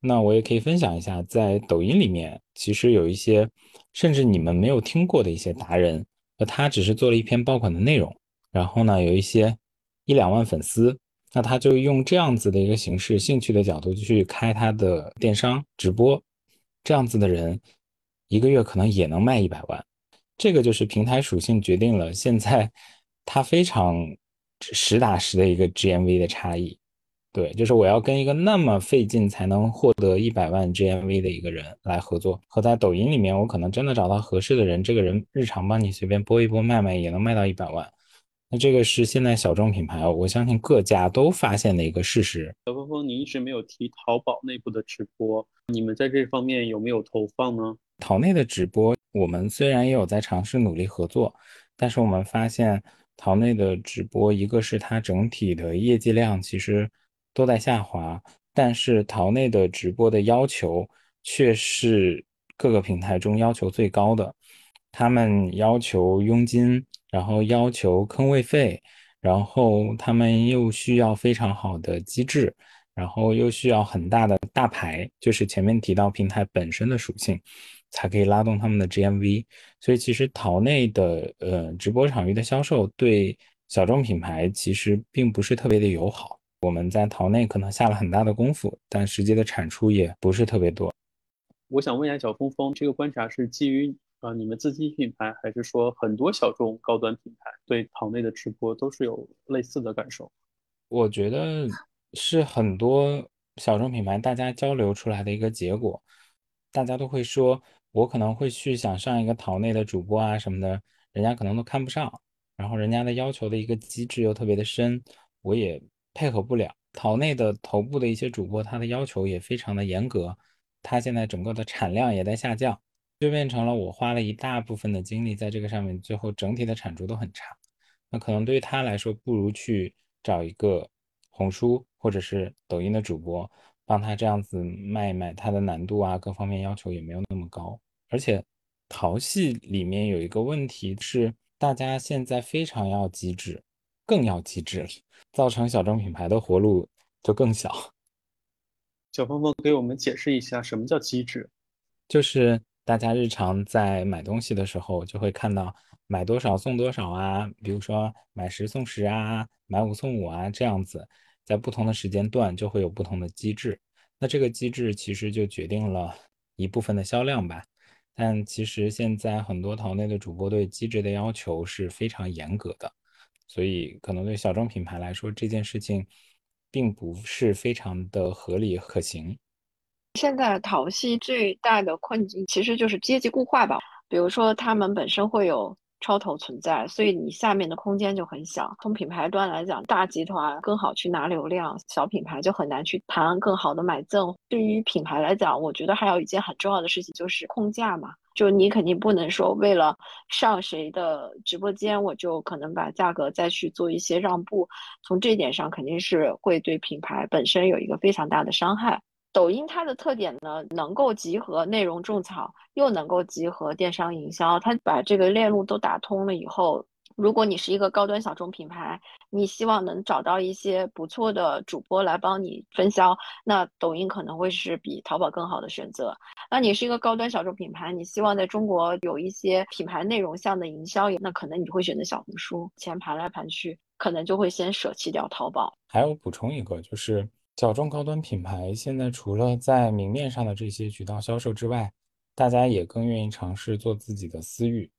S5: 那我也可以分享一下，在抖音里面，其实有一些甚至你们没有听过的一些达人，那他只是做了一篇爆款的内容，然后呢，有一些。一两万粉丝，那他就用这样子的一个形式、兴趣的角度去开他的电商直播，这样子的人一个月可能也能卖一百万。这个就是平台属性决定了现在 他非常实打实的一个 GMV 的差异。对，就是我要跟一个那么费劲才能获得一百万 GMV 的一个人来合作，和在抖音里面我可能真的找到合适的人，这个人日常帮你随便播一播卖卖也能卖到一百万。那这个是现在小众品牌，我相信各家都发现的一个事实。
S4: 小峰峰，你一直没有提淘宝内部的直播，你们在这方面有没有投放呢？
S5: 淘内的直播，我们虽然也有在尝试努力合作，但是我们发现淘内的直播，一个是它整体的业绩量其实都在下滑，但是淘内的直播的要求却是各个平台中要求最高的，他们要求佣金。然后要求坑位费，然后他们又需要非常好的机制，然后又需要很大的大牌，就是前面提到平台本身的属性，才可以拉动他们的 GMV。所以其实淘内的呃直播场域的销售对小众品牌其实并不是特别的友好。我们在淘内可能下了很大的功夫，但实际的产出也不是特别多。
S4: 我想问一下小峰峰，这个观察是基于啊，你们自己品牌，还是说很多小众高端品牌对淘内的直播都是有类似的感受？
S5: 我觉得是很多小众品牌大家交流出来的一个结果。大家都会说，我可能会去想上一个淘内的主播啊什么的，人家可能都看不上，然后人家的要求的一个机制又特别的深，我也配合不了。淘内的头部的一些主播，他的要求也非常的严格，他现在整个的产量也在下降。就变成了我花了一大部分的精力在这个上面，最后整体的产出都很差。那可能对于他来说，不如去找一个红书或者是抖音的主播，帮他这样子卖一卖，他的难度啊各方面要求也没有那么高。而且淘系里面有一个问题是，大家现在非常要机制，更要机制了，造成小众品牌的活路就更小。
S4: 小峰峰给我们解释一下什么叫机制，
S5: 就是。大家日常在买东西的时候，就会看到买多少送多少啊，比如说买十送十啊，买五送五啊，这样子，在不同的时间段就会有不同的机制。那这个机制其实就决定了一部分的销量吧。但其实现在很多淘内的主播对机制的要求是非常严格的，所以可能对小众品牌来说，这件事情并不是非常的合理可行。
S3: 现在淘系最大的困境其实就是阶级固化吧，比如说他们本身会有超投存在，所以你下面的空间就很小。从品牌端来讲，大集团更好去拿流量，小品牌就很难去谈更好的买赠。对于品牌来讲，我觉得还有一件很重要的事情就是控价嘛，就你肯定不能说为了上谁的直播间，我就可能把价格再去做一些让步。从这点上，肯定是会对品牌本身有一个非常大的伤害。抖音它的特点呢，能够集合内容种草，又能够集合电商营销，它把这个链路都打通了以后，如果你是一个高端小众品牌，你希望能找到一些不错的主播来帮你分销，那抖音可能会是比淘宝更好的选择。那你是一个高端小众品牌，你希望在中国有一些品牌内容向的营销，那可能你会选择小红书。钱盘来盘去，可能就会先舍弃掉淘宝。
S5: 还有补充一个就是。小众高端品牌现在除了在明面上的这些渠道销售之外，大家也更愿意尝试做自己的私域，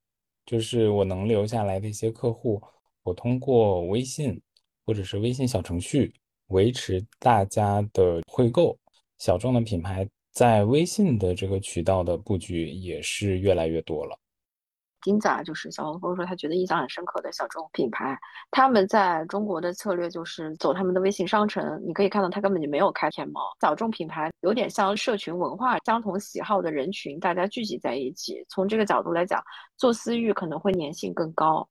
S5: 就是我能留下来的一些客户，我通过微信或者是微信小程序维持大家的会购。小众的品牌在微信的这个渠道的布局也是越来越多了。
S3: 金子啊，就是小黄蜂说他觉得印象很深刻的小众品牌，他们在中国的策略就是走他们的微信商城。你可以看到他根本就没有开天猫。小众品牌有点像社群文化，相同喜好的人群大家聚集在一起。从这个角度来讲，做私域可能会粘性更高。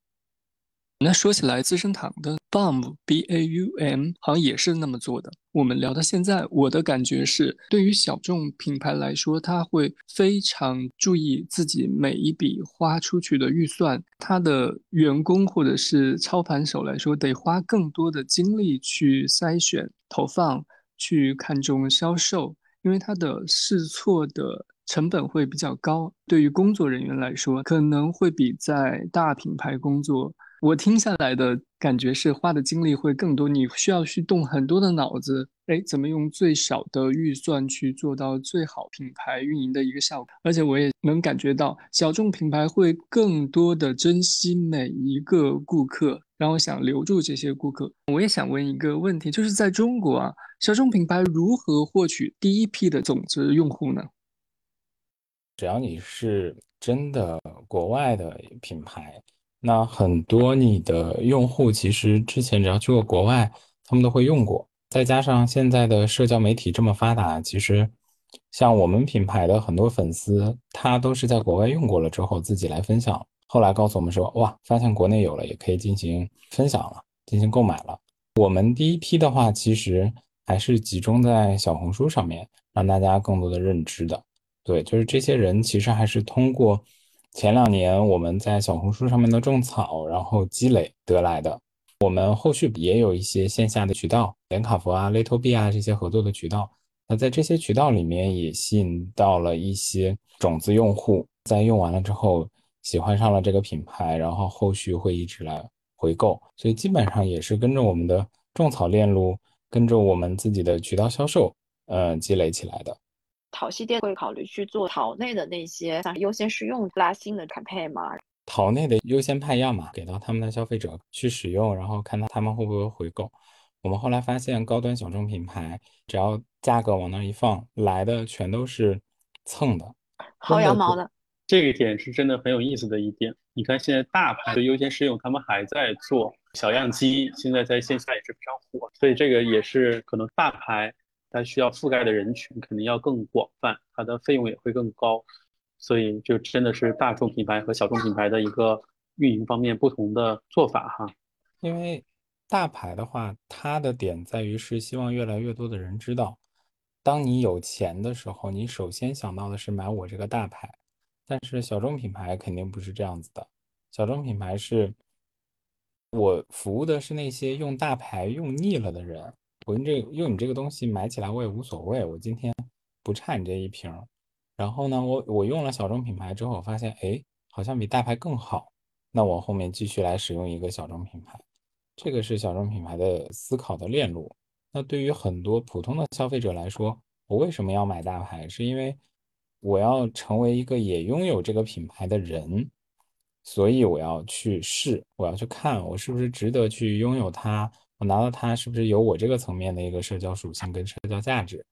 S1: 那说起来，资生堂的 BAUM B A U M 好像也是那么做的。我们聊到现在，我的感觉是，对于小众品牌来说，他会非常注意自己每一笔花出去的预算。他的员工或者是操盘手来说，得花更多的精力去筛选、投放，去看重销售，因为他的试错的成本会比较高。对于工作人员来说，可能会比在大品牌工作。我听下来的感觉是花的精力会更多，你需要去动很多的脑子，哎，怎么用最少的预算去做到最好品牌运营的一个效果？而且我也能感觉到小众品牌会更多的珍惜每一个顾客，然后想留住这些顾客。我也想问一个问题，就是在中国啊，小众品牌如何获取第一批的种子用户呢？
S5: 只要你是真的国外的品牌。那很多你的用户其实之前只要去过国外，他们都会用过。再加上现在的社交媒体这么发达，其实像我们品牌的很多粉丝，他都是在国外用过了之后自己来分享，后来告诉我们说，哇，发现国内有了，也可以进行分享了，进行购买了。我们第一批的话，其实还是集中在小红书上面，让大家更多的认知的。对，就是这些人其实还是通过。前两年我们在小红书上面的种草，然后积累得来的。我们后续也有一些线下的渠道，连卡佛啊、Little B 啊这些合作的渠道。那在这些渠道里面也吸引到了一些种子用户，在用完了之后喜欢上了这个品牌，然后后续会一直来回购。所以基本上也是跟着我们的种草链路，跟着我们自己的渠道销售，嗯，积累起来的。
S3: 淘系店会考虑去做淘内的那些像优先试用拉新的 campaign 吗？
S5: 淘内的优先派样嘛，给到他们的消费者去使用，然后看他们会不会回购。我们后来发现，高端小众品牌只要价格往那一放，来的全都是蹭的，
S3: 薅羊毛的。
S4: 这一点是真的很有意思的一点。你看，现在大牌的优先试用，他们还在做小样机，现在在线下也是非常火，所以这个也是可能大牌它需要覆盖的人群肯定要更广泛，它的费用也会更高，所以就真的是大众品牌和小众品牌的一个运营方面不同的做法哈。
S5: 因为大牌的话，它的点在于是希望越来越多的人知道，当你有钱的时候，你首先想到的是买我这个大牌。但是小众品牌肯定不是这样子的，小众品牌是，我服务的是那些用大牌用腻了的人，我用这用你这个东西买起来我也无所谓，我今天不差你这一瓶。然后呢，我我用了小众品牌之后，我发现哎，好像比大牌更好，那我后面继续来使用一个小众品牌，这个是小众品牌的思考的链路。那对于很多普通的消费者来说，我为什么要买大牌？是因为我要成为一个也拥有这个品牌的人，所以我要去试，我要去看我是不是值得去拥有它，我拿到它是不是有我这个层面的一个社交属性跟社交价值。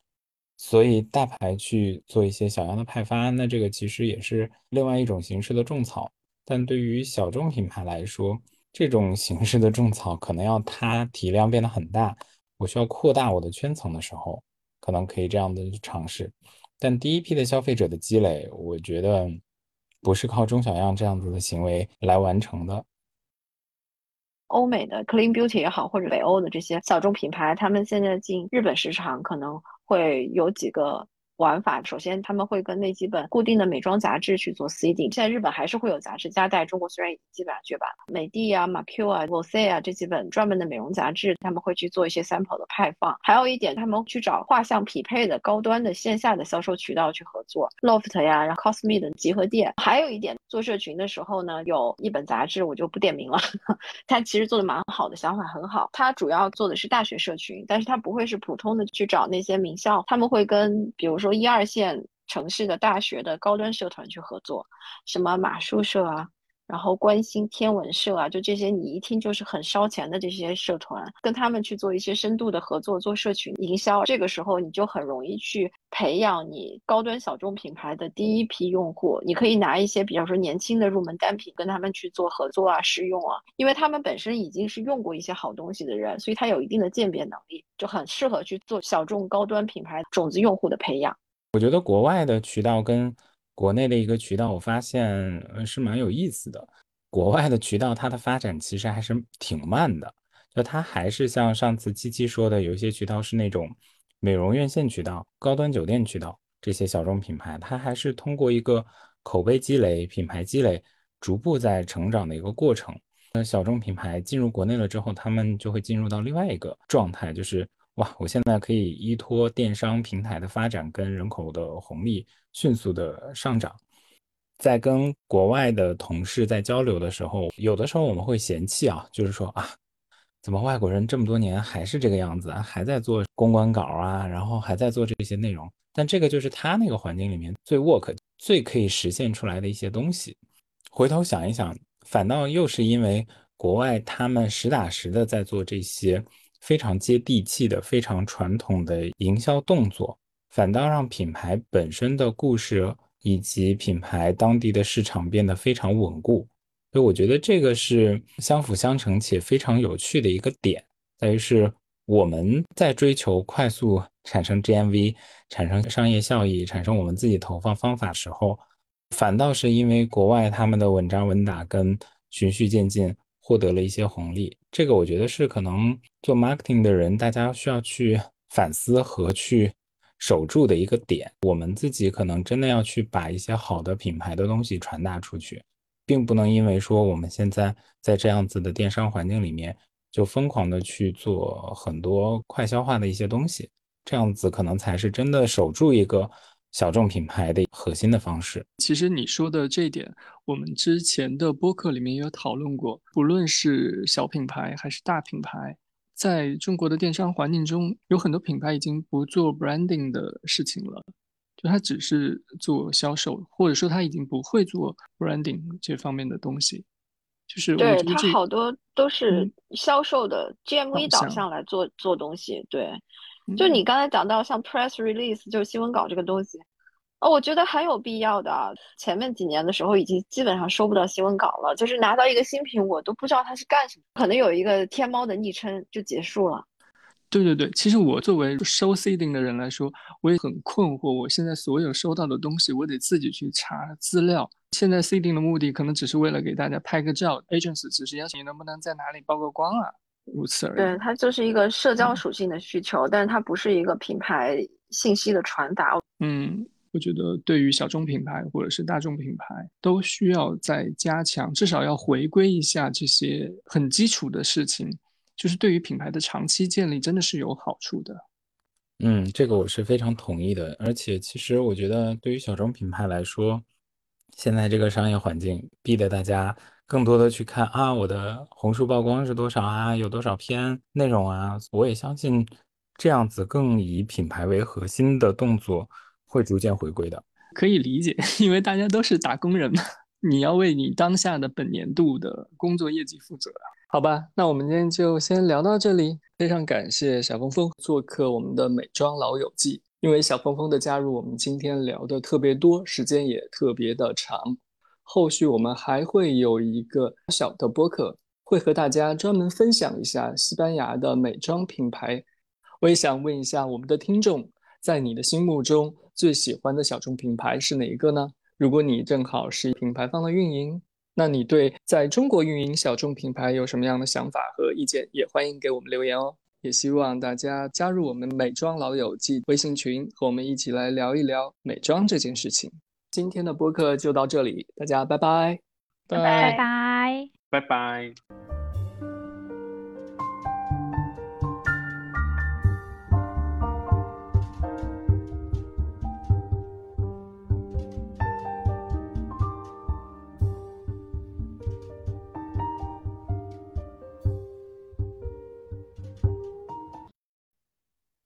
S5: 所以大牌去做一些小样的派发，那这个其实也是另外一种形式的种草。但对于小众品牌来说，这种形式的种草可能要它体量变得很大，我需要扩大我的圈层的时候，可能可以这样的尝试。但第一批的消费者的积累，我觉得不是靠中小样这样子的行为来完成的。
S3: 欧美的 Clean Beauty 也好，或者北欧的这些小众品牌，他们现在进日本市场可能会有几个。玩法首先，他们会跟那几本固定的美妆杂志去做 seeding。现在日本还是会有杂志加代，中国虽然已经基本上绝版了。美的啊、马 Q 啊、v o c 啊这几本专门的美容杂志，他们会去做一些 sample 的派放。还有一点，他们去找画像匹配的高端的线下的销售渠道去合作，Loft 呀，然后 Cosme 的集合店。还有一点，做社群的时候呢，有一本杂志我就不点名了，它其实做的蛮好的，想法很好。它主要做的是大学社群，但是它不会是普通的去找那些名校，他们会跟比如说。说一二线城市的大学的高端社团去合作，什么马术社啊，然后关心天文社啊，就这些你一听就是很烧钱的这些社团，跟他们去做一些深度的合作，做社群营销，这个时候你就很容易去培养你高端小众品牌的第一批用户。你可以拿一些比较说年轻的入门单品跟他们去做合作啊，试用啊，因为他们本身已经是用过一些好东西的人，所以他有一定的鉴别能力。就很适合去做小众高端品牌种子用户的培养。
S5: 我觉得国外的渠道跟国内的一个渠道，我发现是蛮有意思的。国外的渠道它的发展其实还是挺慢的，就它还是像上次七七说的，有一些渠道是那种美容院线渠道、高端酒店渠道这些小众品牌，它还是通过一个口碑积累、品牌积累，逐步在成长的一个过程。那小众品牌进入国内了之后，他们就会进入到另外一个状态，就是哇，我现在可以依托电商平台的发展跟人口的红利迅速的上涨。在跟国外的同事在交流的时候，有的时候我们会嫌弃啊，就是说啊，怎么外国人这么多年还是这个样子啊，还在做公关稿啊，然后还在做这些内容，但这个就是他那个环境里面最 work、最可以实现出来的一些东西。回头想一想。反倒又是因为国外他们实打实的在做这些非常接地气的、非常传统的营销动作，反倒让品牌本身的故事以及品牌当地的市场变得非常稳固。所以我觉得这个是相辅相成且非常有趣的一个点，在于是我们在追求快速产生 GMV、产生商业效益、产生我们自己投放方法时候。反倒是因为国外他们的稳扎稳打跟循序渐进获得了一些红利，这个我觉得是可能做 marketing 的人大家需要去反思和去守住的一个点。我们自己可能真的要去把一些好的品牌的东西传达出去，并不能因为说我们现在在这样子的电商环境里面就疯狂的去做很多快消化的一些东西，这样子可能才是真的守住一个。小众品牌的核心的方式，
S1: 其实你说的这一点，我们之前的播客里面也有讨论过。不论是小品牌还是大品牌，在中国的电商环境中，有很多品牌已经不做 branding 的事情了。就他只是做销售，或者说他已经不会做 branding 这方面的东西。就是
S3: 对他
S1: 觉得这
S3: 好多都是
S1: 嗯
S3: 销售的 GMV 导
S1: 导向
S3: 向来做做东西，对。
S1: 嗯
S3: 就你刚才讲到像 press release，就是新闻稿这个东西，哦，我觉得很有必要的啊。前面几年的时候，已经基本上收不到新闻稿了，就是拿到一个新品，我都不知道它是干什么，可能有一个天猫的昵称就结束了。
S1: 对对对，其实我作为收 seeding 的人来说，我也很困惑。我现在所有收到的东西，我得自己去查资料。现在 seeding 的目的可能只是为了给大家拍个照，agents 只是邀请你能不能在哪里曝个光啊，如此而已。
S3: 对，它就是一个社交
S1: 嗯
S3: 属性的需求，但是它不是一个品牌信息的传达。
S1: 嗯，我觉得对于小众品牌或者是大众品牌，都需要再加强，至少要回归一下这些很基础的事情，就是对于品牌的长期建立真的是有好处的。
S5: 嗯，这个我是非常同意的。而且，其实我觉得对于小众品牌来说，现在这个商业环境逼得大家更多的去看啊，我的红书曝光是多少啊，有多少篇内容啊。我也相信这样子更以品牌为核心的动作会逐渐回归的。
S1: 可以理解，因为大家都是打工人嘛，你要为你当下的本年度的工作业绩负责。好吧，那我们今天就先聊到这里。非常感谢小峰峰做客我们的美妆老友记，因为小峰峰的加入，我们今天聊的特别多，时间也特别的长。后续我们还会有一个小的播客，会和大家专门分享一下西班牙的美妆品牌。我也想问一下我们的听众，在你的心目中最喜欢的小众品牌是哪一个呢？如果你正好是品牌方的运营，那你对在中国运营小众品牌有什么样的想法和意见？也欢迎给我们留言哦。也希望大家加入我们美妆老友记微信群，和我们一起来聊一聊美妆这件事情。今天的播客就到这里，大家拜拜，
S3: 拜
S2: 拜拜。
S4: 拜拜。